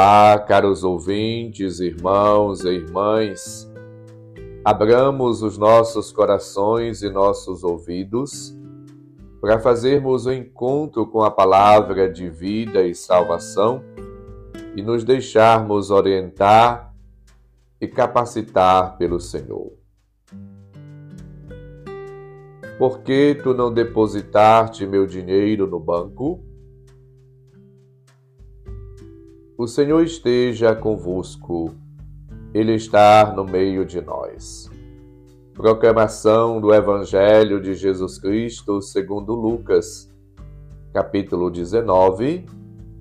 Olá, caros ouvintes, irmãos e irmãs. Abramos os nossos corações e nossos ouvidos para fazermos o um encontro com a palavra de vida e salvação e nos deixarmos orientar e capacitar pelo Senhor. Por que tu não depositaste meu dinheiro no banco? O Senhor esteja convosco, Ele está no meio de nós. Proclamação do Evangelho de Jesus Cristo segundo Lucas, capítulo 19,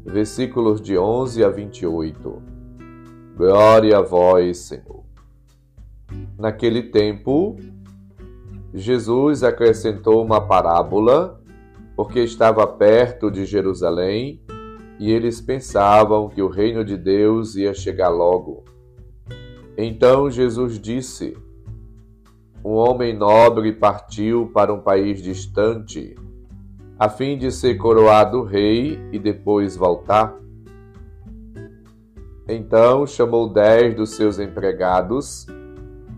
versículos de 11 a 28. Glória a vós, Senhor. Naquele tempo, Jesus acrescentou uma parábola, porque estava perto de Jerusalém e eles pensavam que o reino de Deus ia chegar logo. Então Jesus disse: Um homem nobre partiu para um país distante, a fim de ser coroado rei e depois voltar. Então chamou dez dos seus empregados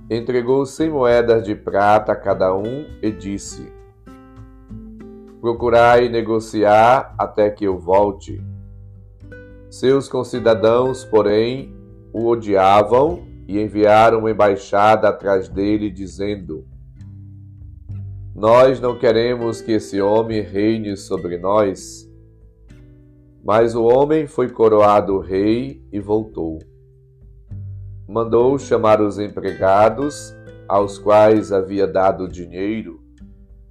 entregou cem moedas de prata a cada um e disse: Procurai negociar até que eu volte. Seus concidadãos, porém, o odiavam e enviaram uma embaixada atrás dele, dizendo: Nós não queremos que esse homem reine sobre nós. Mas o homem foi coroado rei e voltou mandou chamar os empregados, aos quais havia dado dinheiro,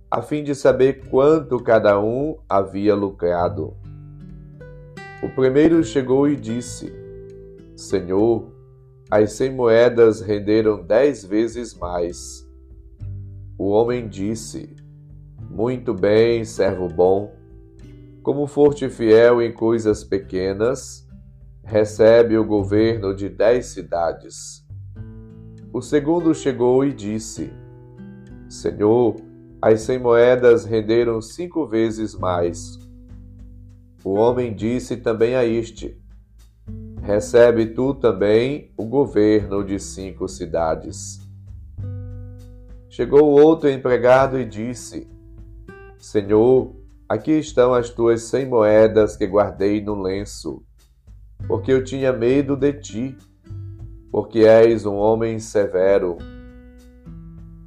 a fim de saber quanto cada um havia lucrado. O primeiro chegou e disse: Senhor, as cem moedas renderam dez vezes mais. O homem disse: Muito bem, servo bom. Como foste fiel em coisas pequenas, recebe o governo de dez cidades. O segundo chegou e disse: Senhor, as cem moedas renderam cinco vezes mais. O homem disse também a este: Recebe tu também o governo de cinco cidades. Chegou outro empregado e disse: Senhor, aqui estão as tuas cem moedas que guardei no lenço porque eu tinha medo de ti, porque és um homem severo.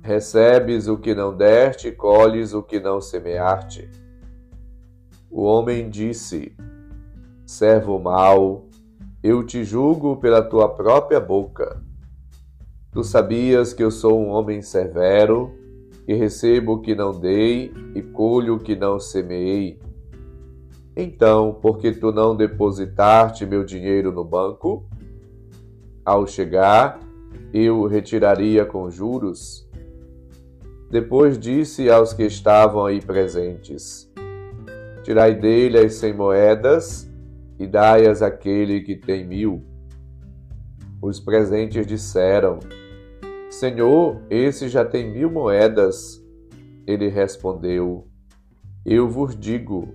Recebes o que não deste colhes o que não semeaste. O homem disse: Servo mau, eu te julgo pela tua própria boca. Tu sabias que eu sou um homem severo, que recebo o que não dei e colho o que não semeei. Então, por que tu não depositaste meu dinheiro no banco? Ao chegar, eu retiraria com juros. Depois disse aos que estavam aí presentes: Tirai dele as cem moedas e dai-as àquele que tem mil. Os presentes disseram: Senhor, esse já tem mil moedas. Ele respondeu: Eu vos digo,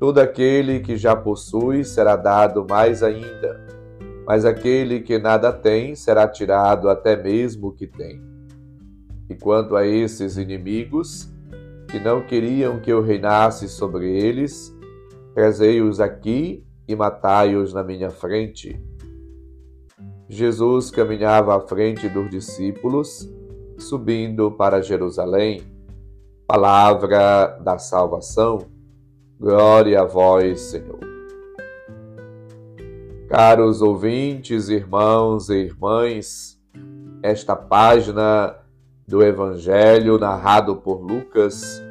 Todo aquele que já possui será dado mais ainda, mas aquele que nada tem será tirado até mesmo o que tem. E quanto a esses inimigos, que não queriam que eu reinasse sobre eles, trazei-os aqui e matai-os na minha frente. Jesus caminhava à frente dos discípulos, subindo para Jerusalém. Palavra da salvação. Glória a vós, Senhor. Caros ouvintes, irmãos e irmãs, esta página do Evangelho narrado por Lucas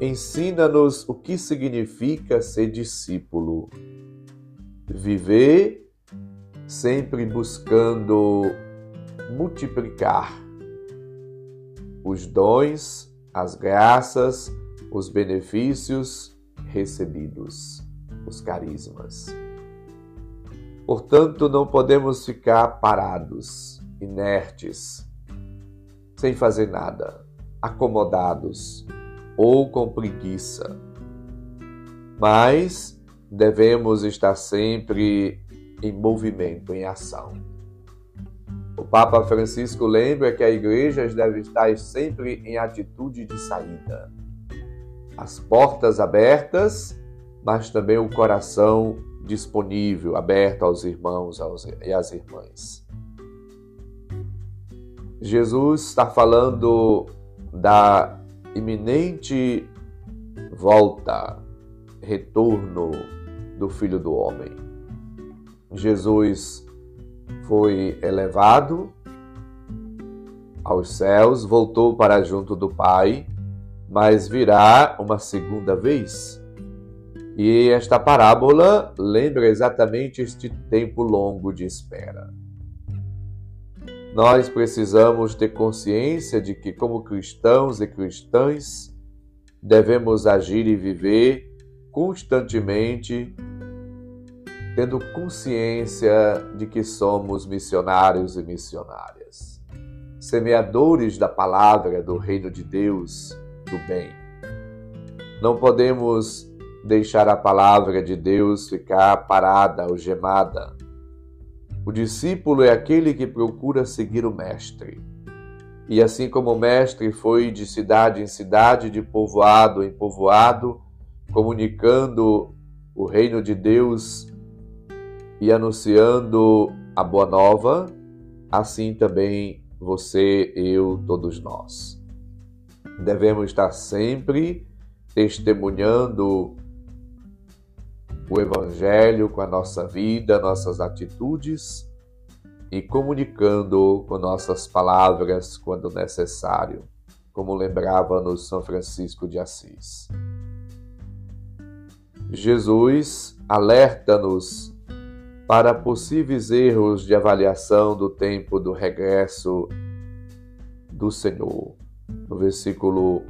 ensina-nos o que significa ser discípulo. Viver sempre buscando multiplicar os dons, as graças, os benefícios recebidos, os carismas. Portanto, não podemos ficar parados, inertes, sem fazer nada, acomodados ou com preguiça. Mas devemos estar sempre em movimento, em ação. O Papa Francisco lembra que a igreja deve estar sempre em atitude de saída. As portas abertas, mas também o coração disponível, aberto aos irmãos e às irmãs. Jesus está falando da iminente volta, retorno do Filho do Homem. Jesus foi elevado aos céus, voltou para junto do Pai, mas virá uma segunda vez. E esta parábola lembra exatamente este tempo longo de espera. Nós precisamos ter consciência de que, como cristãos e cristãs, devemos agir e viver constantemente, tendo consciência de que somos missionários e missionárias, semeadores da palavra do reino de Deus, do bem. Não podemos deixar a palavra de Deus ficar parada, algemada. O discípulo é aquele que procura seguir o Mestre e assim como o Mestre foi de cidade em cidade, de povoado em povoado, comunicando o reino de Deus e anunciando a boa nova, assim também você, eu, todos nós. Devemos estar sempre testemunhando o Evangelho com a nossa vida, nossas atitudes e comunicando com nossas palavras quando necessário, como lembrava-nos São Francisco de Assis. Jesus alerta-nos para possíveis erros de avaliação do tempo do regresso do Senhor. No versículo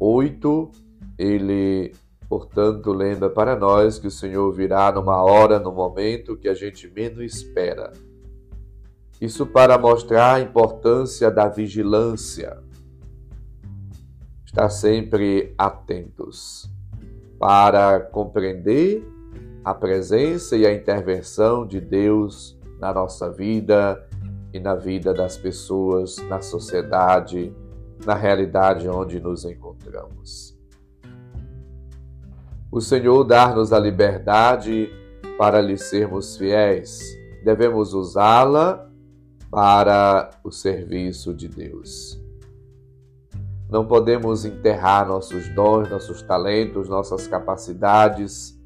8, ele, portanto, lembra para nós que o Senhor virá numa hora, no momento que a gente menos espera isso para mostrar a importância da vigilância. Estar sempre atentos para compreender a presença e a intervenção de Deus na nossa vida e na vida das pessoas, na sociedade, na realidade onde nos encontramos. O Senhor dar-nos a liberdade para lhe sermos fiéis. Devemos usá-la para o serviço de Deus. Não podemos enterrar nossos dons, nossos talentos, nossas capacidades,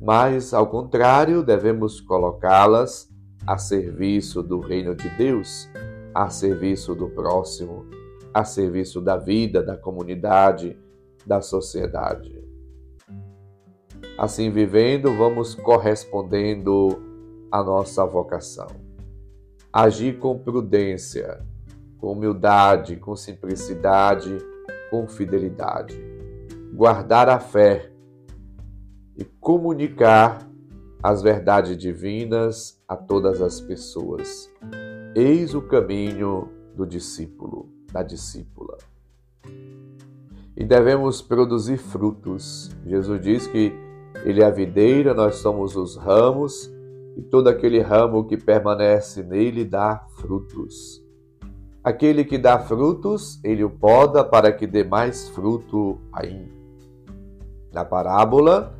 mas, ao contrário, devemos colocá-las a serviço do reino de Deus, a serviço do próximo, a serviço da vida, da comunidade, da sociedade. Assim vivendo, vamos correspondendo à nossa vocação agir com prudência, com humildade, com simplicidade, com fidelidade, guardar a fé e comunicar as verdades divinas a todas as pessoas. Eis o caminho do discípulo, da discípula. E devemos produzir frutos. Jesus diz que Ele é a videira, nós somos os ramos e todo aquele ramo que permanece nele dá frutos. Aquele que dá frutos, ele o poda para que dê mais fruto ainda. Na parábola,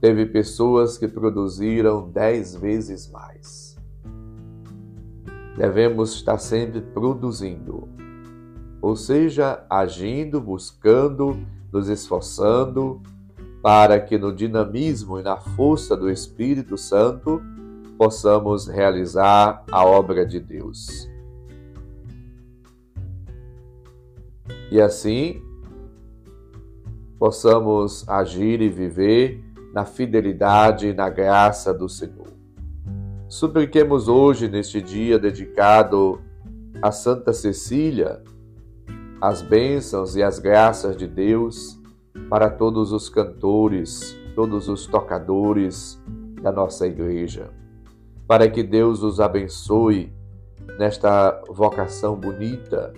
teve pessoas que produziram dez vezes mais. Devemos estar sempre produzindo, ou seja, agindo, buscando, nos esforçando, para que no dinamismo e na força do Espírito Santo possamos realizar a obra de Deus. E assim possamos agir e viver na fidelidade e na graça do Senhor. Supliquemos hoje, neste dia dedicado a Santa Cecília, as bênçãos e as graças de Deus para todos os cantores, todos os tocadores da nossa igreja para que Deus os abençoe nesta vocação bonita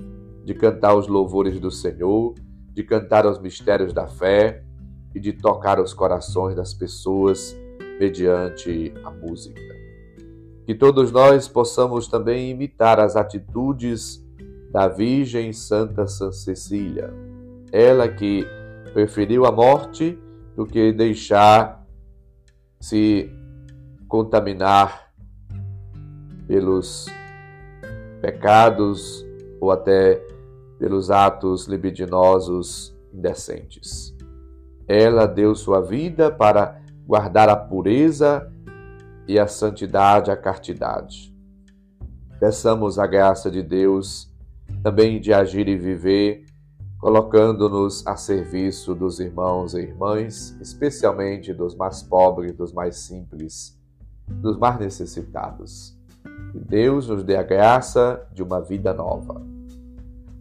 de cantar os louvores do Senhor, de cantar os mistérios da fé e de tocar os corações das pessoas mediante a música. Que todos nós possamos também imitar as atitudes da Virgem Santa Cecília, ela que preferiu a morte do que deixar se contaminar pelos pecados ou até pelos atos libidinosos indecentes. Ela deu sua vida para guardar a pureza e a santidade, a castidade. Peçamos a graça de Deus também de agir e viver, colocando-nos a serviço dos irmãos e irmãs, especialmente dos mais pobres, dos mais simples, dos mais necessitados. Que Deus nos dê a graça de uma vida nova.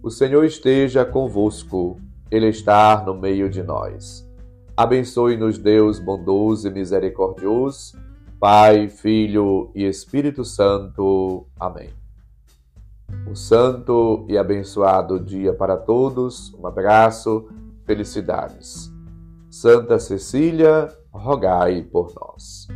O Senhor esteja convosco, Ele está no meio de nós. Abençoe-nos, Deus bondoso e misericordioso, Pai, Filho e Espírito Santo. Amém. Um santo e abençoado dia para todos. Um abraço, felicidades. Santa Cecília, rogai por nós.